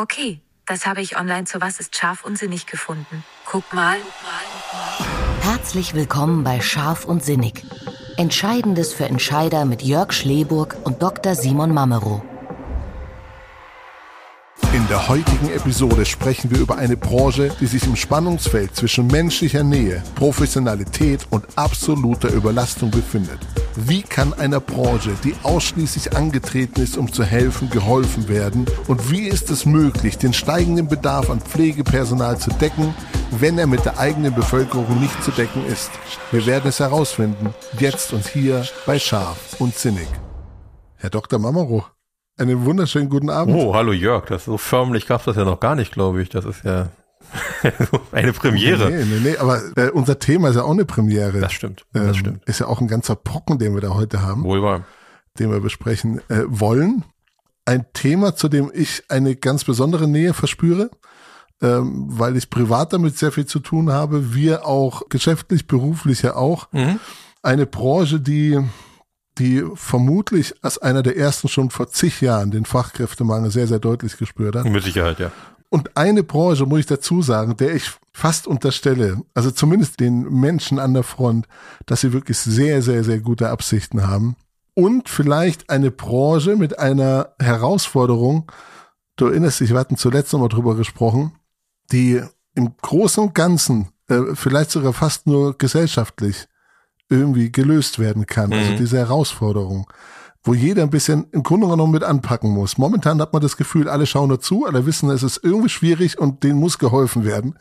Okay, das habe ich online zu Was ist scharf und sinnig gefunden. Guck mal. Herzlich willkommen bei Scharf und Sinnig. Entscheidendes für Entscheider mit Jörg Schleburg und Dr. Simon Mamero. In der heutigen Episode sprechen wir über eine Branche, die sich im Spannungsfeld zwischen menschlicher Nähe, Professionalität und absoluter Überlastung befindet. Wie kann einer Branche, die ausschließlich angetreten ist, um zu helfen, geholfen werden? Und wie ist es möglich, den steigenden Bedarf an Pflegepersonal zu decken, wenn er mit der eigenen Bevölkerung nicht zu decken ist? Wir werden es herausfinden, jetzt und hier bei Scharf und Zinnig. Herr Dr. Mamaro, einen wunderschönen guten Abend. Oh, hallo Jörg, das so förmlich gab es das ja noch gar nicht, glaube ich. Das ist ja eine Premiere. Nee, nee, nee, aber äh, unser Thema ist ja auch eine Premiere. Das stimmt, das Ähm, stimmt. Ist ja auch ein ganzer Brocken, den wir da heute haben, Wohl wahr. den wir besprechen äh, wollen. Ein Thema, zu dem ich eine ganz besondere Nähe verspüre, ähm, weil ich privat damit sehr viel zu tun habe. Wir auch geschäftlich, beruflich ja auch. Mhm. Eine Branche, die die vermutlich als einer der ersten schon vor zig Jahren den Fachkräftemangel sehr, sehr deutlich gespürt hat. Mit Sicherheit, ja. Und eine Branche, muss ich dazu sagen, der ich fast unterstelle, also zumindest den Menschen an der Front, dass sie wirklich sehr, sehr, sehr gute Absichten haben. Und vielleicht eine Branche mit einer Herausforderung, du erinnerst dich, wir hatten zuletzt nochmal drüber gesprochen, die im Großen und Ganzen, äh, vielleicht sogar fast nur gesellschaftlich irgendwie gelöst werden kann. Also Mhm. diese Herausforderung wo jeder ein bisschen im Grunde genommen mit anpacken muss. Momentan hat man das Gefühl, alle schauen nur zu, alle wissen, es ist irgendwie schwierig und denen muss geholfen werden.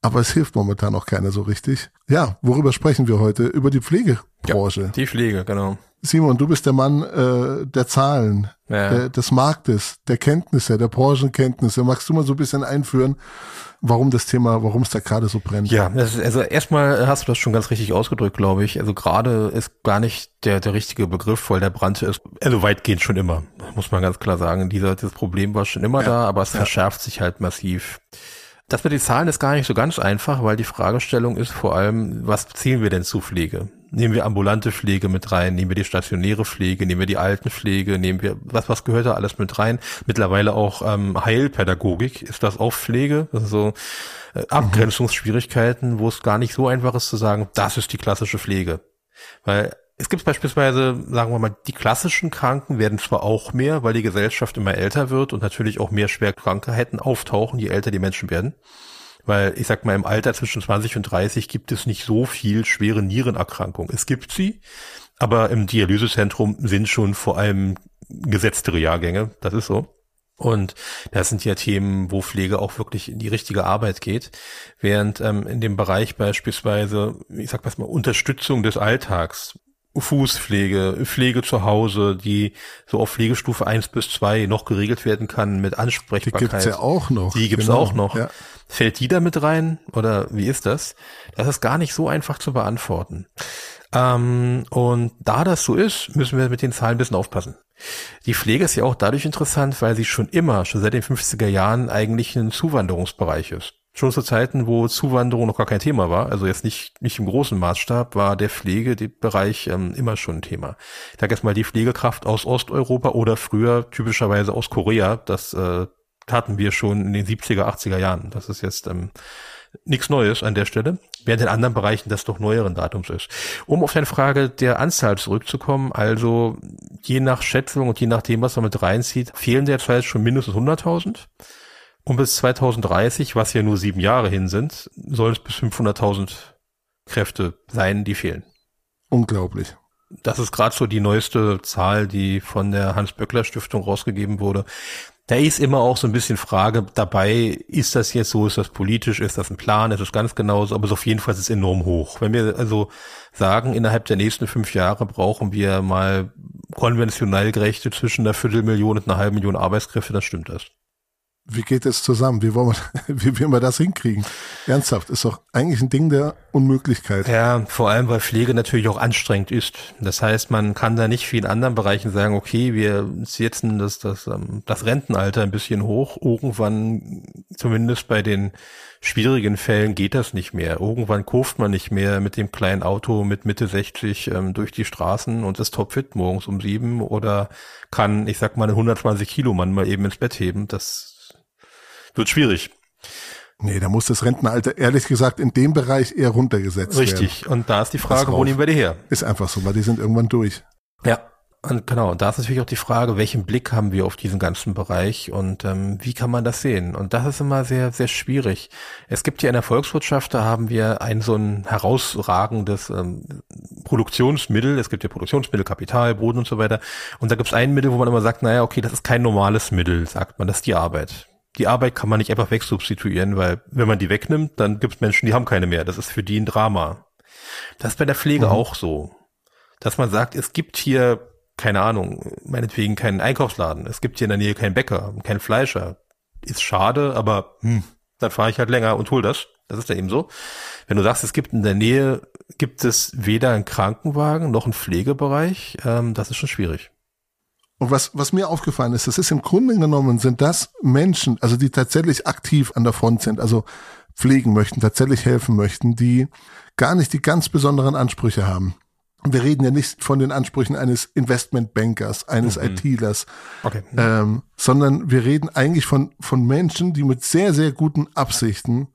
Aber es hilft momentan auch keiner so richtig. Ja, worüber sprechen wir heute? Über die Pflegebranche. Die Pflege, genau. Simon, du bist der Mann äh, der Zahlen, Ja. der, des Marktes, der Kenntnisse, der Branchenkenntnisse. Magst du mal so ein bisschen einführen, warum das Thema, warum es da gerade so brennt? Ja, das ist, also erstmal hast du das schon ganz richtig ausgedrückt, glaube ich. Also gerade ist gar nicht der, der richtige Begriff, weil der Brand ist, also weitgehend schon immer, muss man ganz klar sagen. Dieser, dieses Problem war schon immer da, aber es verschärft sich halt massiv. Das mit den Zahlen ist gar nicht so ganz einfach, weil die Fragestellung ist vor allem, was zählen wir denn zu Pflege? Nehmen wir ambulante Pflege mit rein, nehmen wir die stationäre Pflege, nehmen wir die Altenpflege, nehmen wir, was, was gehört da alles mit rein? Mittlerweile auch ähm, Heilpädagogik, ist das auch Pflege? Das ist so äh, Abgrenzungsschwierigkeiten, wo es gar nicht so einfach ist zu sagen, das ist die klassische Pflege. Weil es gibt beispielsweise, sagen wir mal, die klassischen Kranken werden zwar auch mehr, weil die Gesellschaft immer älter wird und natürlich auch mehr Schwerkrankheiten auftauchen, je älter die Menschen werden. Weil ich sag mal, im Alter zwischen 20 und 30 gibt es nicht so viel schwere Nierenerkrankungen. Es gibt sie, aber im Dialysezentrum sind schon vor allem gesetztere Jahrgänge. Das ist so. Und das sind ja Themen, wo Pflege auch wirklich in die richtige Arbeit geht. Während ähm, in dem Bereich beispielsweise, ich sag mal, Unterstützung des Alltags, Fußpflege, Pflege zu Hause, die so auf Pflegestufe eins bis zwei noch geregelt werden kann mit Die Ansprechbarkeit. gibt's ja auch noch. Die gibt's Genau, auch noch. Ja. Fällt die da mit rein oder wie ist das? Das ist gar nicht so einfach zu beantworten. Ähm, und da das so ist, müssen wir mit den Zahlen ein bisschen aufpassen. Die Pflege ist ja auch dadurch interessant, weil sie schon immer, schon seit den 50er Jahren eigentlich ein Zuwanderungsbereich ist. Schon zu Zeiten, wo Zuwanderung noch gar kein Thema war, also jetzt nicht, nicht im großen Maßstab, war der Pflegebereich ähm, immer schon ein Thema. Ich sage jetzt mal die Pflegekraft aus Osteuropa oder früher typischerweise aus Korea, das äh, taten wir schon in den 70er, 80er Jahren. Das ist jetzt ähm, nichts Neues an der Stelle, während in anderen Bereichen das doch neueren Datums ist. Um auf deine Frage der Anzahl zurückzukommen, also je nach Schätzung und je nachdem, was man mit reinzieht, fehlen derzeit schon mindestens 100.000. Und bis 2030, was ja nur sieben Jahre hin sind, sollen es bis 500.000 Kräfte sein, die fehlen. Unglaublich. Das ist gerade so die neueste Zahl, die von der Hans-Böckler-Stiftung rausgegeben wurde. Da ist immer auch so ein bisschen Frage dabei, ist das jetzt so, ist das politisch, ist das ein Plan, ist das ganz genauso, aber es ist auf jeden Fall ist es enorm hoch. Wenn wir also sagen, innerhalb der nächsten fünf Jahre brauchen wir mal konventionell gerechte zwischen einer Viertelmillion und einer halben Million Arbeitskräfte, dann stimmt das. Wie geht das zusammen? Wie wollen wir, wie will wir das hinkriegen? Ernsthaft, ist doch eigentlich ein Ding der Unmöglichkeit. Ja, vor allem, weil Pflege natürlich auch anstrengend ist. Das heißt, man kann da nicht wie in anderen Bereichen sagen, okay, wir setzen das, das, ähm, das Rentenalter ein bisschen hoch. Irgendwann, zumindest bei den schwierigen Fällen, geht das nicht mehr. Irgendwann kurft man nicht mehr mit dem kleinen Auto mit Mitte 60 ähm, durch die Straßen und ist topfit morgens um sieben oder kann, ich sag mal, einen 120 Kilo Mann mal eben ins Bett heben. Das Wird schwierig. Nee, da muss das Rentenalter ehrlich gesagt in dem Bereich eher runtergesetzt Richtig. werden. Richtig. Und da ist die Frage, wo nehmen wir die her? Ist einfach so, weil die sind irgendwann durch. Ja. Und genau, da ist natürlich auch die Frage, welchen Blick haben wir auf diesen ganzen Bereich und ähm, wie kann man das sehen? Und das ist immer sehr, sehr schwierig. Es gibt ja in der Volkswirtschaft, da haben wir ein so ein herausragendes ähm, Produktionsmittel. Es gibt ja Produktionsmittel, Kapital, Boden und so weiter. Und da gibt es ein Mittel, wo man immer sagt, naja, okay, das ist kein normales Mittel, sagt man, das ist die Arbeit. Die Arbeit kann man nicht einfach wegsubstituieren, weil wenn man die wegnimmt, dann gibt es Menschen, die haben keine mehr. Das ist für die ein Drama. Das ist bei der Pflege mhm. auch so. Dass man sagt, es gibt hier keine Ahnung, meinetwegen keinen Einkaufsladen. Es gibt hier in der Nähe keinen Bäcker, keinen Fleischer. Ist schade, aber hm, dann fahre ich halt länger und hol das. Das ist ja eben so. Wenn du sagst, es gibt in der Nähe, gibt es weder einen Krankenwagen noch einen Pflegebereich, ähm, das ist schon schwierig. Und was, was mir aufgefallen ist, das ist im Grunde genommen, sind das Menschen, also die tatsächlich aktiv an der Front sind, also pflegen möchten, tatsächlich helfen möchten, die gar nicht die ganz besonderen Ansprüche haben wir reden ja nicht von den Ansprüchen eines Investmentbankers, eines mhm. ITlers, okay. ähm, sondern wir reden eigentlich von, von Menschen, die mit sehr, sehr guten Absichten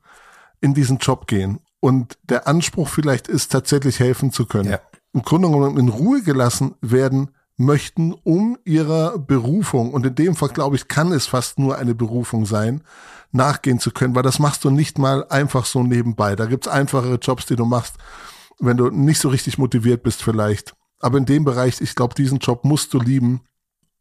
in diesen Job gehen. Und der Anspruch vielleicht ist, tatsächlich helfen zu können. Ja. Im Grunde genommen in Ruhe gelassen werden möchten, um ihrer Berufung, und in dem Fall glaube ich, kann es fast nur eine Berufung sein, nachgehen zu können, weil das machst du nicht mal einfach so nebenbei. Da gibt's einfachere Jobs, die du machst wenn du nicht so richtig motiviert bist vielleicht. Aber in dem Bereich, ich glaube, diesen Job musst du lieben,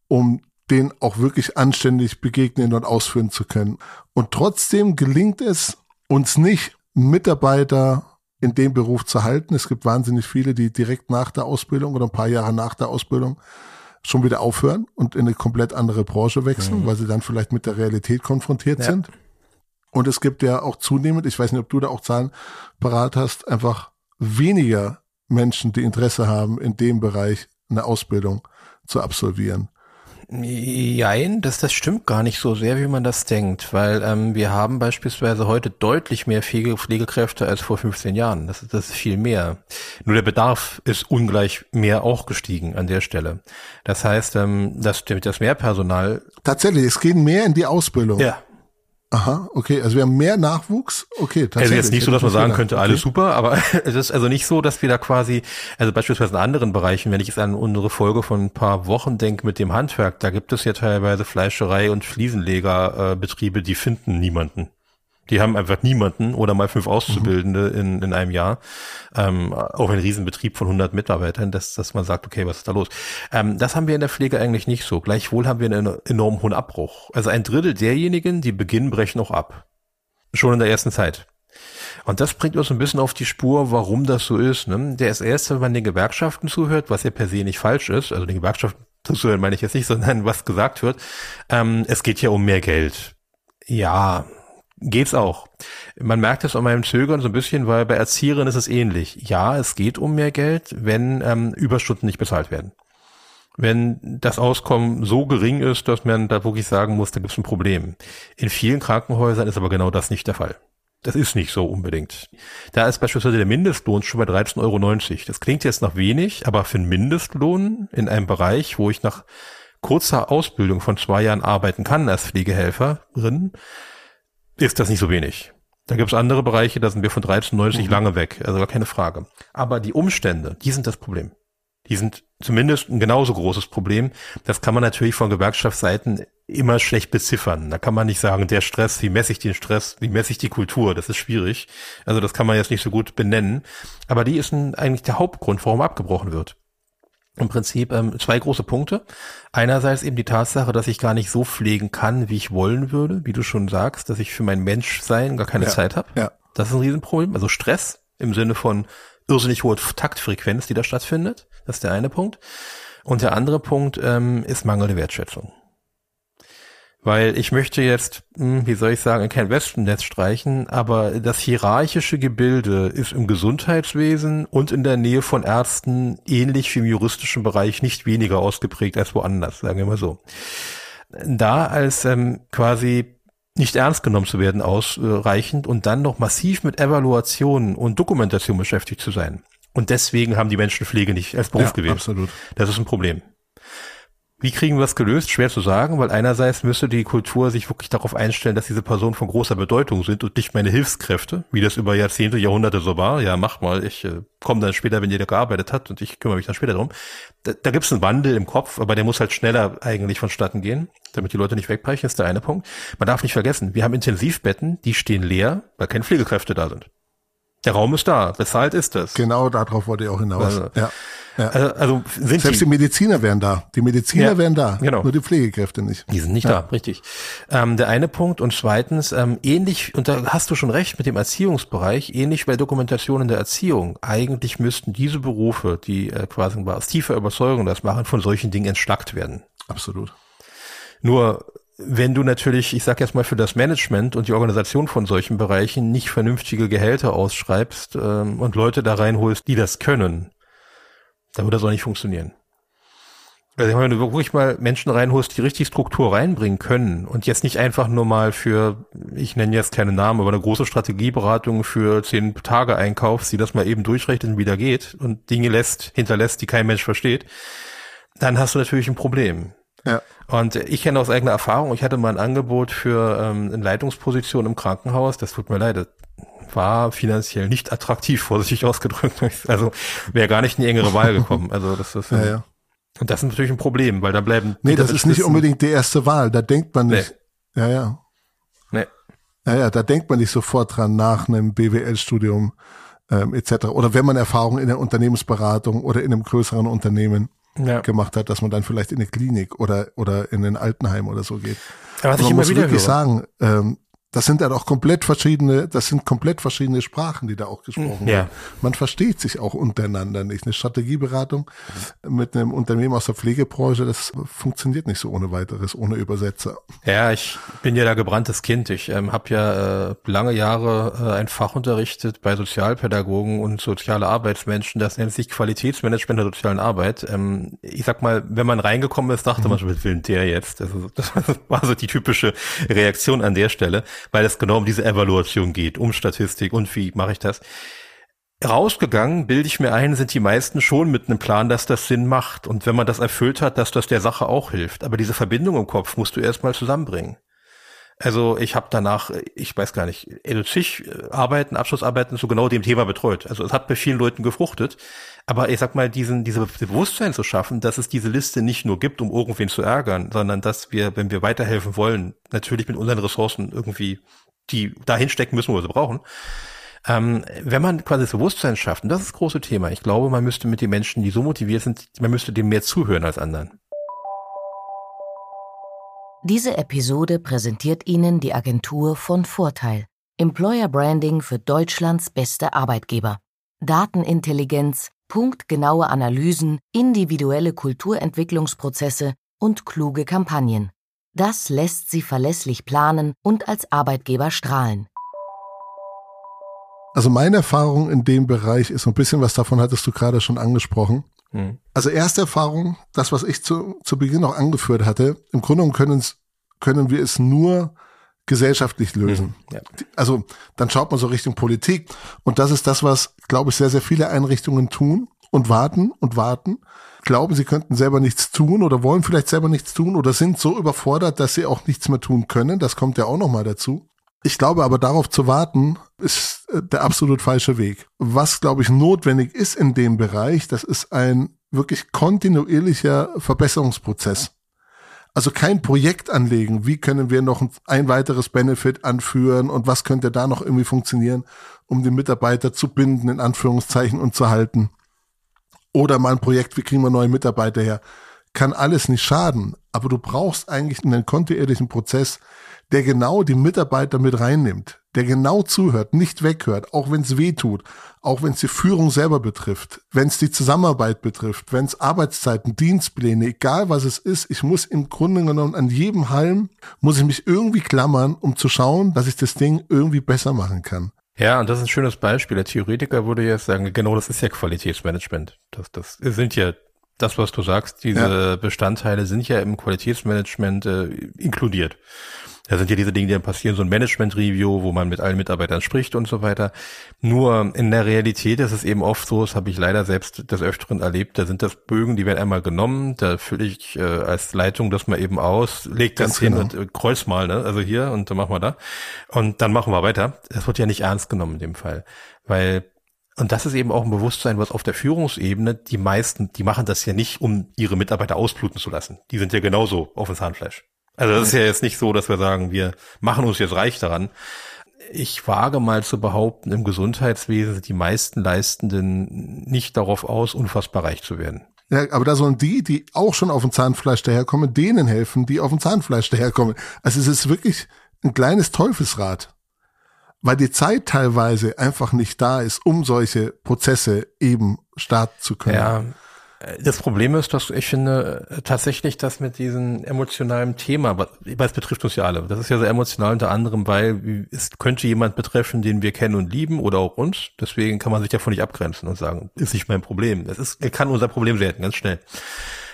um den auch wirklich anständig begegnen und ausführen zu können. Und trotzdem gelingt es uns nicht, Mitarbeiter in dem Beruf zu halten. Es gibt wahnsinnig viele, die direkt nach der Ausbildung oder ein paar Jahre nach der Ausbildung schon wieder aufhören und in eine komplett andere Branche wechseln, mhm. weil sie dann vielleicht mit der Realität konfrontiert ja. sind. Und es gibt ja auch zunehmend, ich weiß nicht, ob du da auch Zahlen parat hast, einfach weniger Menschen, die Interesse haben, in dem Bereich eine Ausbildung zu absolvieren. Nein, das, das stimmt gar nicht so sehr, wie man das denkt, weil ähm, wir haben beispielsweise heute deutlich mehr Pflege, Pflegekräfte als vor 15 Jahren. Das, das ist viel mehr. Nur der Bedarf ist ungleich mehr auch gestiegen an der Stelle. Das heißt, ähm, dass das Mehrpersonal. Tatsächlich, es gehen mehr in die Ausbildung. Ja, Aha, okay. Also wir haben mehr Nachwuchs. Okay, tatsächlich. Also jetzt nicht so, dass man sagen könnte, okay. alles super, aber es ist also nicht so, dass wir da quasi, also beispielsweise in anderen Bereichen, wenn ich jetzt an unsere Folge von ein paar Wochen denke mit dem Handwerk, da gibt es ja teilweise Fleischerei und Fliesenlegerbetriebe, die finden niemanden. Die haben einfach niemanden oder mal fünf Auszubildende mhm. in, in einem Jahr. Ähm, auch ein Riesenbetrieb von 100 Mitarbeitern, dass, dass man sagt, okay, was ist da los? Ähm, das haben wir in der Pflege eigentlich nicht so. Gleichwohl haben wir einen enorm hohen Abbruch. Also ein Drittel derjenigen, die beginnen, brechen auch ab. Schon in der ersten Zeit. Und das bringt uns ein bisschen auf die Spur, warum das so ist. Ne? Der ist erst, wenn man den Gewerkschaften zuhört, was ja per se nicht falsch ist, also den Gewerkschaften zuhören meine ich jetzt nicht, sondern was gesagt wird, ähm, es geht ja um mehr Geld. Ja, Geht's auch. Man merkt es an meinem Zögern so ein bisschen, weil bei Erzieherinnen ist es ähnlich. Ja, es geht um mehr Geld, wenn ähm, Überstunden nicht bezahlt werden. Wenn das Auskommen so gering ist, dass man da wirklich sagen muss, da gibt's ein Problem. In vielen Krankenhäusern ist aber genau das nicht der Fall. Das ist nicht so unbedingt. Da ist beispielsweise der Mindestlohn schon bei 13,90 Euro. Das klingt jetzt noch wenig, aber für einen Mindestlohn in einem Bereich, wo ich nach kurzer Ausbildung von zwei Jahren arbeiten kann als Pflegehelferin, ist das nicht so wenig. Da gibt es andere Bereiche, da sind wir von 13,90 mhm. lange weg, also gar keine Frage. Aber die Umstände, die sind das Problem. Die sind zumindest ein genauso großes Problem. Das kann man natürlich von Gewerkschaftsseiten immer schlecht beziffern. Da kann man nicht sagen, der Stress, wie messe ich den Stress, wie messe ich die Kultur, das ist schwierig. Also das kann man jetzt nicht so gut benennen. Aber die ist ein, eigentlich der Hauptgrund, warum abgebrochen wird im Prinzip ähm, zwei große Punkte. Einerseits eben die Tatsache, dass ich gar nicht so pflegen kann, wie ich wollen würde, wie du schon sagst, dass ich für mein Menschsein gar keine ja, Zeit habe. Ja. Das ist ein Riesenproblem. Also Stress im Sinne von irrsinnig hohe Taktfrequenz, die da stattfindet. Das ist der eine Punkt. Und der andere Punkt ähm, ist mangelnde Wertschätzung. Weil ich möchte jetzt, hm, wie soll ich sagen, kein Wespennetz streichen, aber das hierarchische Gebilde ist im Gesundheitswesen und in der Nähe von Ärzten ähnlich wie im juristischen Bereich nicht weniger ausgeprägt als woanders, sagen wir mal so. Da als ähm, quasi nicht ernst genommen zu werden ausreichend und dann noch massiv mit Evaluation und Dokumentation beschäftigt zu sein. Und deswegen haben die Menschen Pflege nicht als Beruf ja, gewählt. Absolut. Das ist ein Problem. Wie kriegen wir es gelöst? Schwer zu sagen, weil einerseits müsste die Kultur sich wirklich darauf einstellen, dass diese Personen von großer Bedeutung sind und nicht meine Hilfskräfte, wie das über Jahrzehnte, Jahrhunderte so war. Ja, mach mal, ich äh, komme dann später, wenn jeder gearbeitet hat und ich kümmere mich dann später drum. Da, da gibt es einen Wandel im Kopf, aber der muss halt schneller eigentlich vonstatten gehen, damit die Leute nicht wegbrechen, ist der eine Punkt. Man darf nicht vergessen, wir haben Intensivbetten, die stehen leer, weil keine Pflegekräfte da sind. Der Raum ist da, bezahlt ist es. Genau darauf wollte ich auch hinaus. Also, ja. Ja. Also, also sind Selbst die, die, Mediziner wären da. Die Mediziner ja, wären da. Genau. Nur die Pflegekräfte nicht. Die sind nicht ja. da, richtig. Ähm, der eine Punkt. Und zweitens, ähm, ähnlich, und da hast du schon recht mit dem Erziehungsbereich, ähnlich bei Dokumentation in der Erziehung. Eigentlich müssten diese Berufe, die äh, quasi aus tiefer Überzeugung das machen, von solchen Dingen entschlackt werden. Absolut. Nur wenn du natürlich, ich sag jetzt mal für das Management und die Organisation von solchen Bereichen nicht vernünftige Gehälter ausschreibst ähm, und Leute da reinholst, die das können, dann wird das auch nicht funktionieren. Also wenn du wirklich mal Menschen reinholst, die richtig Struktur reinbringen können und jetzt nicht einfach nur mal für, ich nenne jetzt keine Namen, aber eine große Strategieberatung für zehn Tage einkaufst, die das mal eben durchrechnet und wieder geht und Dinge lässt, hinterlässt, die kein Mensch versteht, dann hast du natürlich ein Problem. Ja. Und ich kenne aus eigener Erfahrung, ich hatte mal ein Angebot für ähm, eine Leitungsposition im Krankenhaus, das tut mir leid, war finanziell nicht attraktiv, vorsichtig ausgedrückt. Also wäre gar nicht in die engere Wahl gekommen. Also das ist ja, ja. und das ist natürlich ein Problem, weil da bleiben. Nee, das ist nicht unbedingt die erste Wahl. Da denkt man nicht. Nee. Ja, ja. Nee. Ja, ja, da denkt man nicht sofort dran nach einem BWL-Studium ähm, etc. Oder wenn man Erfahrung in der Unternehmensberatung oder in einem größeren Unternehmen ja. gemacht hat, dass man dann vielleicht in eine Klinik oder oder in ein Altenheim oder so geht. Aber was ich immer muss wieder wirklich höre. sagen, ähm, das sind dann auch komplett verschiedene, das sind komplett verschiedene Sprachen, die da auch gesprochen ja. werden. Man versteht sich auch untereinander nicht. Eine Strategieberatung mit einem Unternehmen aus der Pflegebranche, das funktioniert nicht so ohne weiteres, ohne Übersetzer. Ja, ich bin ja da gebranntes Kind. Ich ähm, habe ja äh, lange Jahre äh, ein Fach unterrichtet bei Sozialpädagogen und soziale Arbeitsmenschen. Das nennt sich Qualitätsmanagement der sozialen Arbeit. Ähm, ich sag mal, wenn man reingekommen ist, dachte mhm. man schon, was will der jetzt? Also, das war so die typische Reaktion an der Stelle weil es genau um diese Evaluation geht, um Statistik und wie mache ich das. Rausgegangen, bilde ich mir ein, sind die meisten schon mit einem Plan, dass das Sinn macht. Und wenn man das erfüllt hat, dass das der Sache auch hilft. Aber diese Verbindung im Kopf musst du erstmal zusammenbringen. Also ich habe danach, ich weiß gar nicht, zig Arbeiten, Abschlussarbeiten zu genau dem Thema betreut. Also es hat bei vielen Leuten gefruchtet. Aber ich sag mal, diesen, diese Bewusstsein zu schaffen, dass es diese Liste nicht nur gibt, um irgendwen zu ärgern, sondern dass wir, wenn wir weiterhelfen wollen, natürlich mit unseren Ressourcen irgendwie die dahin stecken müssen, wo wir sie brauchen. Ähm, wenn man quasi das Bewusstsein schafft, und das ist das große Thema, ich glaube, man müsste mit den Menschen, die so motiviert sind, man müsste dem mehr zuhören als anderen. Diese Episode präsentiert Ihnen die Agentur von Vorteil. Employer Branding für Deutschlands beste Arbeitgeber. Datenintelligenz, punktgenaue Analysen, individuelle Kulturentwicklungsprozesse und kluge Kampagnen. Das lässt Sie verlässlich planen und als Arbeitgeber strahlen. Also meine Erfahrung in dem Bereich ist ein bisschen was davon hattest du gerade schon angesprochen. Mhm. Also erste Erfahrung, das, was ich zu, zu Beginn auch angeführt hatte, im Grunde genommen können wir es nur gesellschaftlich lösen. Mhm, ja. Also dann schaut man so Richtung Politik und das ist das, was, glaube ich, sehr, sehr viele Einrichtungen tun und warten und warten, glauben, sie könnten selber nichts tun oder wollen vielleicht selber nichts tun oder sind so überfordert, dass sie auch nichts mehr tun können. Das kommt ja auch nochmal dazu. Ich glaube aber darauf zu warten, ist äh, der absolut falsche Weg. Was, glaube ich, notwendig ist in dem Bereich, das ist ein wirklich kontinuierlicher Verbesserungsprozess. Also kein Projekt anlegen, wie können wir noch ein weiteres Benefit anführen und was könnte da noch irgendwie funktionieren, um den Mitarbeiter zu binden, in Anführungszeichen, und zu halten. Oder mal ein Projekt, wie kriegen wir neue Mitarbeiter her. Kann alles nicht schaden, aber du brauchst eigentlich einen kontinuierlichen Prozess, der genau die Mitarbeiter mit reinnimmt, der genau zuhört, nicht weghört, auch wenn es weh tut, auch wenn es die Führung selber betrifft, wenn es die Zusammenarbeit betrifft, wenn es Arbeitszeiten, Dienstpläne, egal was es ist, ich muss im Grunde genommen an jedem Halm, muss ich mich irgendwie klammern, um zu schauen, dass ich das Ding irgendwie besser machen kann. Ja, und das ist ein schönes Beispiel. Der Theoretiker würde jetzt sagen, genau das ist ja Qualitätsmanagement. Das, das sind ja das, was du sagst, diese ja. Bestandteile sind ja im Qualitätsmanagement äh, inkludiert. Da sind ja diese Dinge, die dann passieren, so ein Management-Review, wo man mit allen Mitarbeitern spricht und so weiter. Nur in der Realität ist es eben oft so, das habe ich leider selbst des Öfteren erlebt, da sind das Bögen, die werden einmal genommen, da fülle ich äh, als Leitung das mal eben aus, leg das hin genau. und äh, kreuz mal, ne? also hier und dann machen wir da und dann machen wir weiter. Das wird ja nicht ernst genommen in dem Fall, weil und das ist eben auch ein Bewusstsein, was auf der Führungsebene die meisten, die machen das ja nicht, um ihre Mitarbeiter ausbluten zu lassen. Die sind ja genauso auf dem Zahnfleisch. Also das ist ja jetzt nicht so, dass wir sagen, wir machen uns jetzt reich daran. Ich wage mal zu behaupten, im Gesundheitswesen sind die meisten Leistenden nicht darauf aus, unfassbar reich zu werden. Ja, aber da sollen die, die auch schon auf dem Zahnfleisch daherkommen, denen helfen, die auf dem Zahnfleisch daherkommen. Also es ist wirklich ein kleines Teufelsrad weil die Zeit teilweise einfach nicht da ist, um solche Prozesse eben starten zu können. Ja. Das Problem ist, dass ich finde tatsächlich das mit diesem emotionalen Thema, weil es betrifft uns ja alle. Das ist ja sehr emotional unter anderem, weil es könnte jemand betreffen, den wir kennen und lieben oder auch uns. Deswegen kann man sich davon nicht abgrenzen und sagen, ist nicht mein Problem. Es ist, kann unser Problem werden, ganz schnell.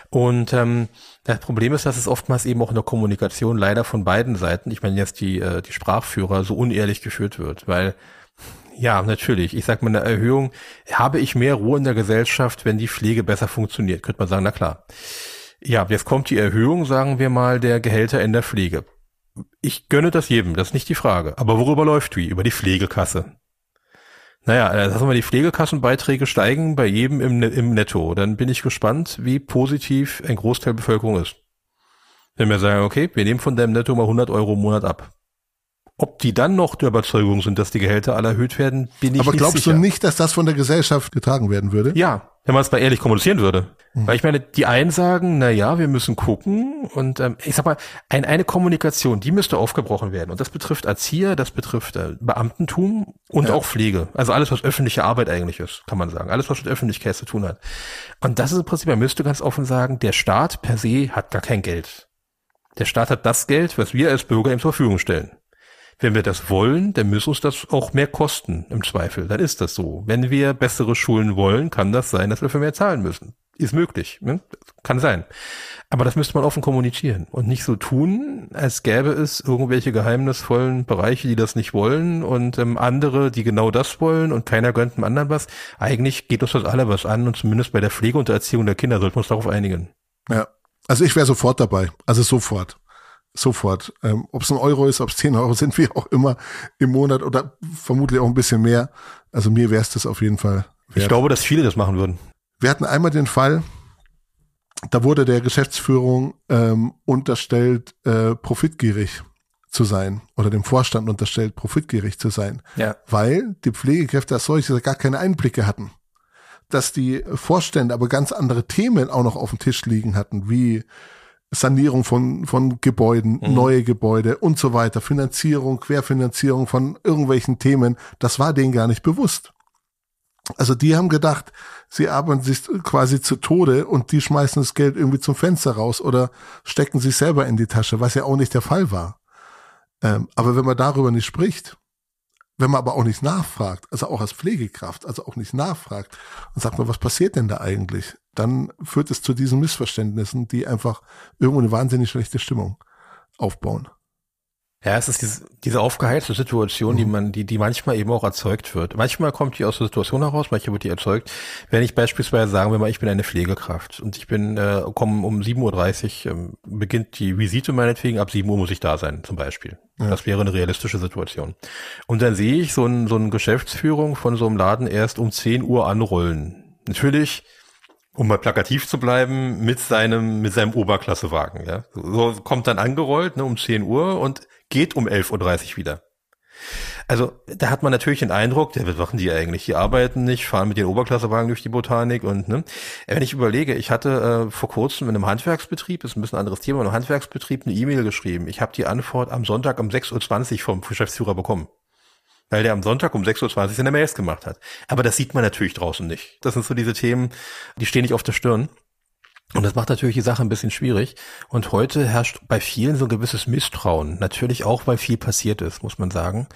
Und ähm, das Problem ist, dass es oftmals eben auch in der Kommunikation leider von beiden Seiten, ich meine jetzt die, äh, die Sprachführer, so unehrlich geführt wird, weil ja, natürlich. Ich sag mal, eine Erhöhung, habe ich mehr Ruhe in der Gesellschaft, wenn die Pflege besser funktioniert, könnte man sagen, na klar. Ja, jetzt kommt die Erhöhung, sagen wir mal, der Gehälter in der Pflege. Ich gönne das jedem, das ist nicht die Frage. Aber worüber läuft wie? Über die Pflegekasse. Naja, äh, sagen wir, die Pflegekassenbeiträge steigen bei jedem im, im Netto. Dann bin ich gespannt, wie positiv ein Großteil der Bevölkerung ist. Wenn wir sagen, okay, wir nehmen von deinem Netto mal 100 Euro im Monat ab. Ob die dann noch der Überzeugung sind, dass die Gehälter alle erhöht werden, bin ich Aber nicht glaubst sicher. du nicht, dass das von der Gesellschaft getragen werden würde? Ja, wenn man es mal ehrlich kommunizieren würde. Mhm. Weil ich meine, die einen sagen, na ja, wir müssen gucken und ähm, ich sag mal, ein, eine Kommunikation, die müsste aufgebrochen werden und das betrifft Erzieher, das betrifft äh, Beamtentum und ja. auch Pflege. Also alles, was öffentliche Arbeit eigentlich ist, kann man sagen. Alles, was mit Öffentlichkeit zu tun hat. Und das ist im Prinzip, man müsste ganz offen sagen, der Staat per se hat gar kein Geld. Der Staat hat das Geld, was wir als Bürger ihm zur Verfügung stellen. Wenn wir das wollen, dann muss uns das auch mehr kosten, im Zweifel. Dann ist das so. Wenn wir bessere Schulen wollen, kann das sein, dass wir für mehr zahlen müssen. Ist möglich. Ne? Kann sein. Aber das müsste man offen kommunizieren und nicht so tun, als gäbe es irgendwelche geheimnisvollen Bereiche, die das nicht wollen und ähm, andere, die genau das wollen und keiner gönnt dem anderen was. Eigentlich geht uns das alle was an und zumindest bei der Pflege und der Erziehung der Kinder sollten wir uns darauf einigen. Ja. Also ich wäre sofort dabei. Also sofort sofort. Ähm, ob es ein Euro ist, ob es zehn Euro sind, wie auch immer im Monat oder vermutlich auch ein bisschen mehr. Also mir wäre es das auf jeden Fall wert. Ich glaube, dass viele das machen würden. Wir hatten einmal den Fall, da wurde der Geschäftsführung ähm, unterstellt, äh, profitgierig zu sein oder dem Vorstand unterstellt, profitgierig zu sein, ja. weil die Pflegekräfte als solche gar keine Einblicke hatten. Dass die Vorstände aber ganz andere Themen auch noch auf dem Tisch liegen hatten, wie Sanierung von, von Gebäuden, mhm. neue Gebäude und so weiter, Finanzierung, Querfinanzierung von irgendwelchen Themen, das war denen gar nicht bewusst. Also die haben gedacht, sie arbeiten sich quasi zu Tode und die schmeißen das Geld irgendwie zum Fenster raus oder stecken sich selber in die Tasche, was ja auch nicht der Fall war. Ähm, aber wenn man darüber nicht spricht, wenn man aber auch nicht nachfragt, also auch als Pflegekraft, also auch nicht nachfragt und sagt man, was passiert denn da eigentlich? Dann führt es zu diesen Missverständnissen, die einfach irgendwo eine wahnsinnig schlechte Stimmung aufbauen. Ja, es ist diese, diese aufgeheizte Situation, mhm. die man, die, die manchmal eben auch erzeugt wird. Manchmal kommt die aus der Situation heraus, manchmal wird die erzeugt. Wenn ich beispielsweise sagen wir mal, ich bin eine Pflegekraft und ich bin, äh, komme um 7.30 Uhr, ähm, beginnt die Visite meinetwegen, ab 7 Uhr muss ich da sein, zum Beispiel. Ja. Das wäre eine realistische Situation. Und dann sehe ich so, ein, so eine Geschäftsführung von so einem Laden erst um 10 Uhr anrollen. Natürlich um mal plakativ zu bleiben, mit seinem, mit seinem Oberklassewagen, ja. So kommt dann angerollt, ne, um 10 Uhr und geht um 11.30 Uhr wieder. Also, da hat man natürlich den Eindruck, der, was machen die eigentlich? Die arbeiten nicht, fahren mit den Oberklassewagen durch die Botanik und, ne. Wenn ich überlege, ich hatte äh, vor kurzem in einem Handwerksbetrieb, ist ein bisschen anderes Thema, in einem Handwerksbetrieb eine E-Mail geschrieben. Ich habe die Antwort am Sonntag um 6.20 Uhr vom Geschäftsführer bekommen weil der am Sonntag um 6.20 Uhr seine Mails gemacht hat. Aber das sieht man natürlich draußen nicht. Das sind so diese Themen, die stehen nicht auf der Stirn. Und das macht natürlich die Sache ein bisschen schwierig. Und heute herrscht bei vielen so ein gewisses Misstrauen. Natürlich auch, weil viel passiert ist, muss man sagen.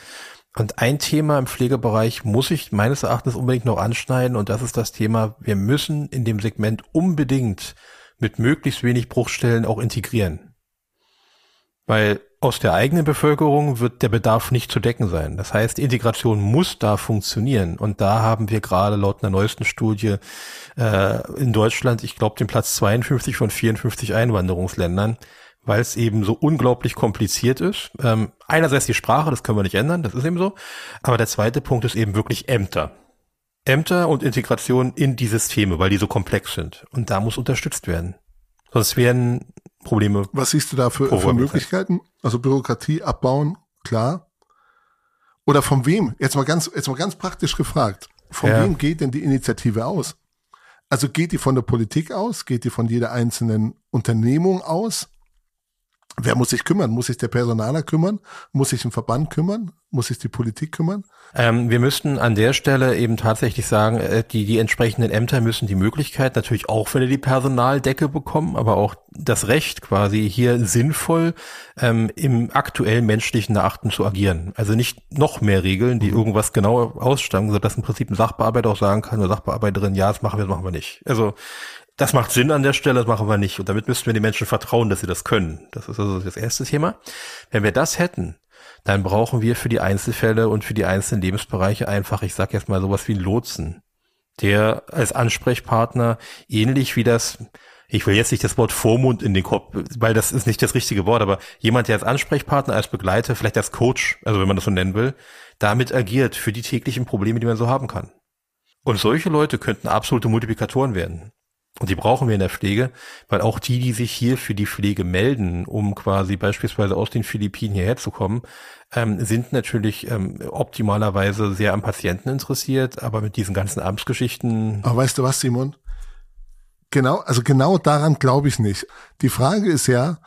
Und ein Thema im Pflegebereich muss ich meines Erachtens unbedingt noch anschneiden. Und das ist das Thema, wir müssen in dem Segment unbedingt mit möglichst wenig Bruchstellen auch integrieren. Weil aus der eigenen Bevölkerung wird der Bedarf nicht zu decken sein. Das heißt, Integration muss da funktionieren. Und da haben wir gerade laut einer neuesten Studie äh, in Deutschland, ich glaube, den Platz 52 von 54 Einwanderungsländern, weil es eben so unglaublich kompliziert ist. Ähm, einerseits die Sprache, das können wir nicht ändern, das ist eben so. Aber der zweite Punkt ist eben wirklich Ämter. Ämter und Integration in die Systeme, weil die so komplex sind. Und da muss unterstützt werden. Sonst werden Probleme. Was siehst du da für, für Möglichkeiten? Also Bürokratie abbauen, klar. Oder von wem? Jetzt mal ganz, jetzt mal ganz praktisch gefragt. Von ja. wem geht denn die Initiative aus? Also geht die von der Politik aus? Geht die von jeder einzelnen Unternehmung aus? Wer muss sich kümmern? Muss sich der Personaler kümmern? Muss sich ein Verband kümmern? Muss sich die Politik kümmern? Ähm, wir müssten an der Stelle eben tatsächlich sagen, äh, die, die entsprechenden Ämter müssen die Möglichkeit natürlich auch wieder die Personaldecke bekommen, aber auch das Recht quasi hier sinnvoll ähm, im aktuellen menschlichen Erachten zu agieren. Also nicht noch mehr Regeln, die mhm. irgendwas genau ausstangen, sodass im Prinzip ein Sachbearbeiter auch sagen kann, oder Sachbearbeiterin, ja, das machen wir, das machen wir nicht. Also das macht Sinn an der Stelle, das machen wir nicht. Und damit müssten wir den Menschen vertrauen, dass sie das können. Das ist also das erste Thema. Wenn wir das hätten, dann brauchen wir für die Einzelfälle und für die einzelnen Lebensbereiche einfach, ich sag jetzt mal sowas wie einen Lotsen, der als Ansprechpartner ähnlich wie das, ich will jetzt nicht das Wort Vormund in den Kopf, weil das ist nicht das richtige Wort, aber jemand, der als Ansprechpartner, als Begleiter, vielleicht als Coach, also wenn man das so nennen will, damit agiert für die täglichen Probleme, die man so haben kann. Und solche Leute könnten absolute Multiplikatoren werden. Und die brauchen wir in der Pflege, weil auch die, die sich hier für die Pflege melden, um quasi beispielsweise aus den Philippinen hierher zu kommen, ähm, sind natürlich ähm, optimalerweise sehr am Patienten interessiert, aber mit diesen ganzen Amtsgeschichten. Aber weißt du was, Simon? Genau, also genau daran glaube ich nicht. Die Frage ist ja,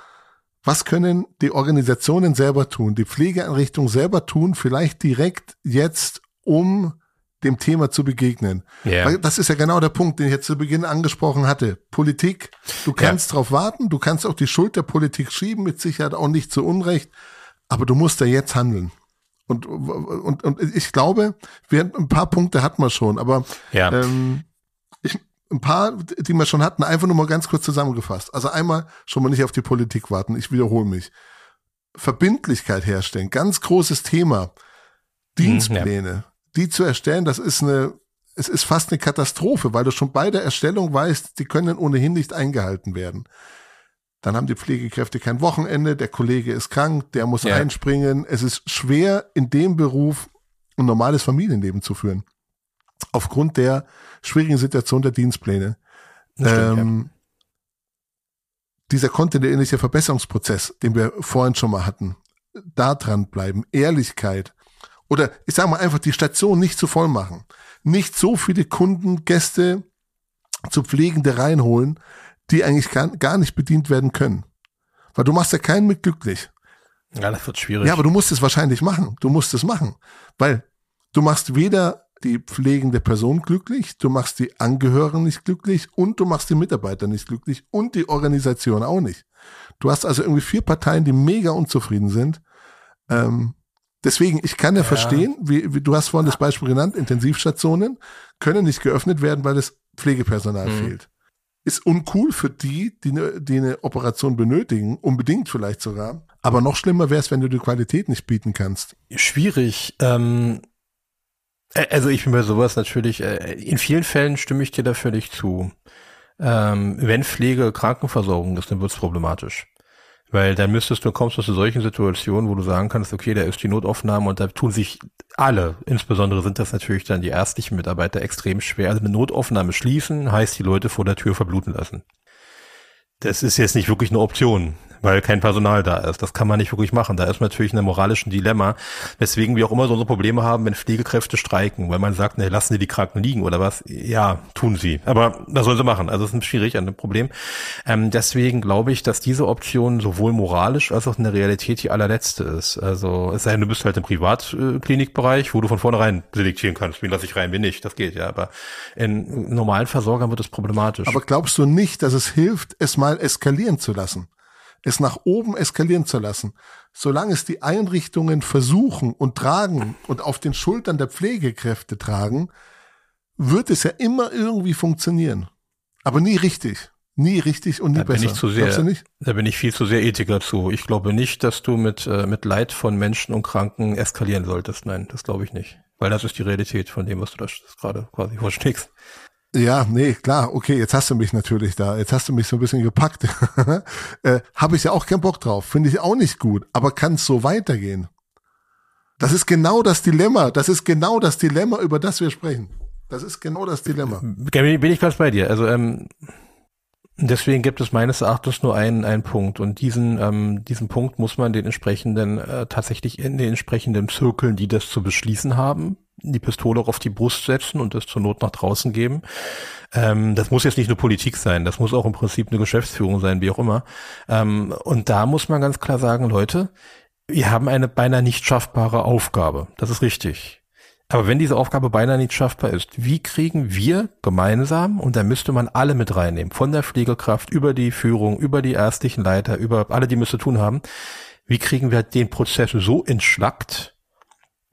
was können die Organisationen selber tun, die Pflegeeinrichtungen selber tun, vielleicht direkt jetzt, um dem Thema zu begegnen. Yeah. Das ist ja genau der Punkt, den ich jetzt zu Beginn angesprochen hatte. Politik, du kannst ja. drauf warten, du kannst auch die Schuld der Politik schieben, mit Sicherheit auch nicht zu Unrecht, aber du musst ja jetzt handeln. Und, und, und ich glaube, wir, ein paar Punkte hatten wir schon, aber ja. ähm, ich, ein paar, die wir schon hatten, einfach nur mal ganz kurz zusammengefasst. Also einmal schon mal nicht auf die Politik warten, ich wiederhole mich. Verbindlichkeit herstellen, ganz großes Thema. Mhm, Dienstpläne. Ja die zu erstellen, das ist eine, es ist fast eine Katastrophe, weil du schon bei der Erstellung weißt, die können ohnehin nicht eingehalten werden. Dann haben die Pflegekräfte kein Wochenende, der Kollege ist krank, der muss ja. einspringen. Es ist schwer, in dem Beruf ein normales Familienleben zu führen. Aufgrund der schwierigen Situation der Dienstpläne. Stimmt, ähm, ja. Dieser kontinuierliche Verbesserungsprozess, den wir vorhin schon mal hatten, da dran bleiben, Ehrlichkeit, oder ich sage mal einfach die Station nicht zu voll machen. Nicht so viele Kunden, Gäste zu Pflegende reinholen, die eigentlich gar, gar nicht bedient werden können. Weil du machst ja keinen mit glücklich. Ja, das wird schwierig. Ja, aber du musst es wahrscheinlich machen. Du musst es machen. Weil du machst weder die pflegende Person glücklich, du machst die Angehörigen nicht glücklich und du machst die Mitarbeiter nicht glücklich und die Organisation auch nicht. Du hast also irgendwie vier Parteien, die mega unzufrieden sind. Ähm, Deswegen, ich kann ja, ja. verstehen, wie, wie, du hast vorhin das Beispiel genannt, Intensivstationen können nicht geöffnet werden, weil das Pflegepersonal mhm. fehlt. Ist uncool für die, die eine, die eine Operation benötigen, unbedingt vielleicht sogar. Aber noch schlimmer wäre es, wenn du die Qualität nicht bieten kannst. Schwierig. Ähm, äh, also ich bin bei sowas natürlich, äh, in vielen Fällen stimme ich dir da völlig zu. Ähm, wenn Pflege Krankenversorgung ist, dann wird es problematisch. Weil dann müsstest du, kommst du zu solchen Situationen, wo du sagen kannst, okay, da ist die Notaufnahme und da tun sich alle, insbesondere sind das natürlich dann die ärztlichen Mitarbeiter extrem schwer. Also eine Notaufnahme schließen heißt die Leute vor der Tür verbluten lassen. Das ist jetzt nicht wirklich eine Option weil kein Personal da ist. Das kann man nicht wirklich machen. Da ist natürlich in einem moralischen Dilemma, weswegen wir auch immer so unsere Probleme haben, wenn Pflegekräfte streiken, weil man sagt, ne, lassen Sie die Kranken liegen oder was? Ja, tun sie. Aber was sollen sie machen? Also es ist schwierig, ein Problem. Ähm, deswegen glaube ich, dass diese Option sowohl moralisch als auch in der Realität die allerletzte ist. Also es sei denn, du bist halt im Privatklinikbereich, wo du von vornherein selektieren kannst, wen lasse ich rein, wen nicht. Das geht ja. Aber in normalen Versorgern wird es problematisch. Aber glaubst du nicht, dass es hilft, es mal eskalieren zu lassen? Es nach oben eskalieren zu lassen. Solange es die Einrichtungen versuchen und tragen und auf den Schultern der Pflegekräfte tragen, wird es ja immer irgendwie funktionieren. Aber nie richtig. Nie richtig und nie da besser. Bin ich zu sehr, Da bin ich viel zu sehr Ethiker zu. Ich glaube nicht, dass du mit, äh, mit Leid von Menschen und Kranken eskalieren solltest. Nein, das glaube ich nicht. Weil das ist die Realität von dem, was du da gerade quasi vorschlägst. Ja, nee, klar, okay, jetzt hast du mich natürlich da, jetzt hast du mich so ein bisschen gepackt. äh, Habe ich ja auch keinen Bock drauf, finde ich auch nicht gut, aber kann es so weitergehen? Das ist genau das Dilemma, das ist genau das Dilemma, über das wir sprechen. Das ist genau das Dilemma. Bin ich ganz bei dir. Also ähm, deswegen gibt es meines Erachtens nur einen, einen Punkt und diesen, ähm, diesen Punkt muss man den entsprechenden, äh, tatsächlich in den entsprechenden Zirkeln, die das zu beschließen haben, die Pistole auf die Brust setzen und das zur Not nach draußen geben. Ähm, das muss jetzt nicht nur Politik sein, das muss auch im Prinzip eine Geschäftsführung sein, wie auch immer. Ähm, und da muss man ganz klar sagen, Leute, wir haben eine beinahe nicht schaffbare Aufgabe. Das ist richtig. Aber wenn diese Aufgabe beinahe nicht schaffbar ist, wie kriegen wir gemeinsam, und da müsste man alle mit reinnehmen, von der Pflegekraft über die Führung, über die ärztlichen Leiter, über alle, die müsste tun haben, wie kriegen wir den Prozess so entschlackt,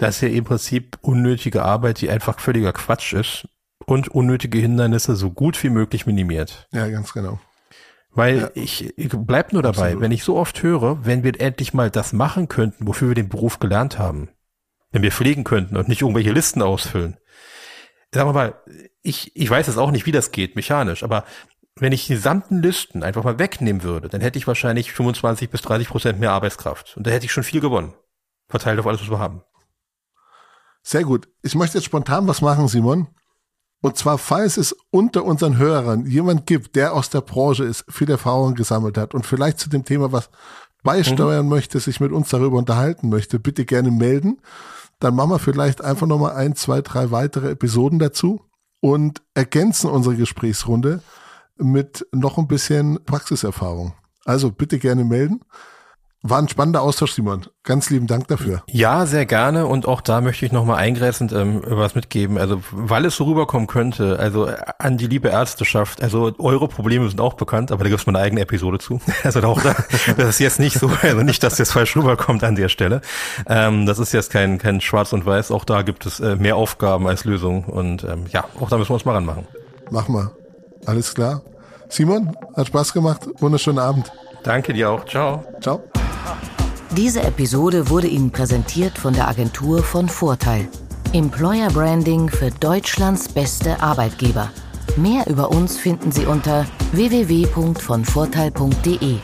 dass er im Prinzip unnötige Arbeit, die einfach völliger Quatsch ist, und unnötige Hindernisse so gut wie möglich minimiert. Ja, ganz genau. Weil ja. ich, ich bleib nur dabei, Absolut. wenn ich so oft höre, wenn wir endlich mal das machen könnten, wofür wir den Beruf gelernt haben, wenn wir pflegen könnten und nicht irgendwelche Listen ausfüllen. Sagen wir mal, ich, ich weiß jetzt auch nicht, wie das geht, mechanisch, aber wenn ich die gesamten Listen einfach mal wegnehmen würde, dann hätte ich wahrscheinlich 25 bis 30 Prozent mehr Arbeitskraft. Und da hätte ich schon viel gewonnen. Verteilt auf alles, was wir haben. Sehr gut. Ich möchte jetzt spontan was machen, Simon. Und zwar, falls es unter unseren Hörern jemand gibt, der aus der Branche ist, viel Erfahrung gesammelt hat und vielleicht zu dem Thema was beisteuern mhm. möchte, sich mit uns darüber unterhalten möchte, bitte gerne melden. Dann machen wir vielleicht einfach nochmal ein, zwei, drei weitere Episoden dazu und ergänzen unsere Gesprächsrunde mit noch ein bisschen Praxiserfahrung. Also bitte gerne melden. War ein spannender Austausch, Simon. Ganz lieben Dank dafür. Ja, sehr gerne. Und auch da möchte ich nochmal eingreifend ähm, was mitgeben. Also, weil es so rüberkommen könnte, also an die liebe Ärzteschaft, also eure Probleme sind auch bekannt, aber da gibt es mal eine eigene Episode zu. Also auch da, das ist jetzt nicht so, also nicht, dass das falsch rüberkommt an der Stelle. Ähm, das ist jetzt kein, kein Schwarz und Weiß. Auch da gibt es äh, mehr Aufgaben als Lösungen. Und ähm, ja, auch da müssen wir uns mal ranmachen. Mach mal. Alles klar. Simon, hat Spaß gemacht. Wunderschönen Abend. Danke dir auch. Ciao. Ciao. Diese Episode wurde Ihnen präsentiert von der Agentur von Vorteil. Employer Branding für Deutschlands beste Arbeitgeber. Mehr über uns finden Sie unter www.vonvorteil.de.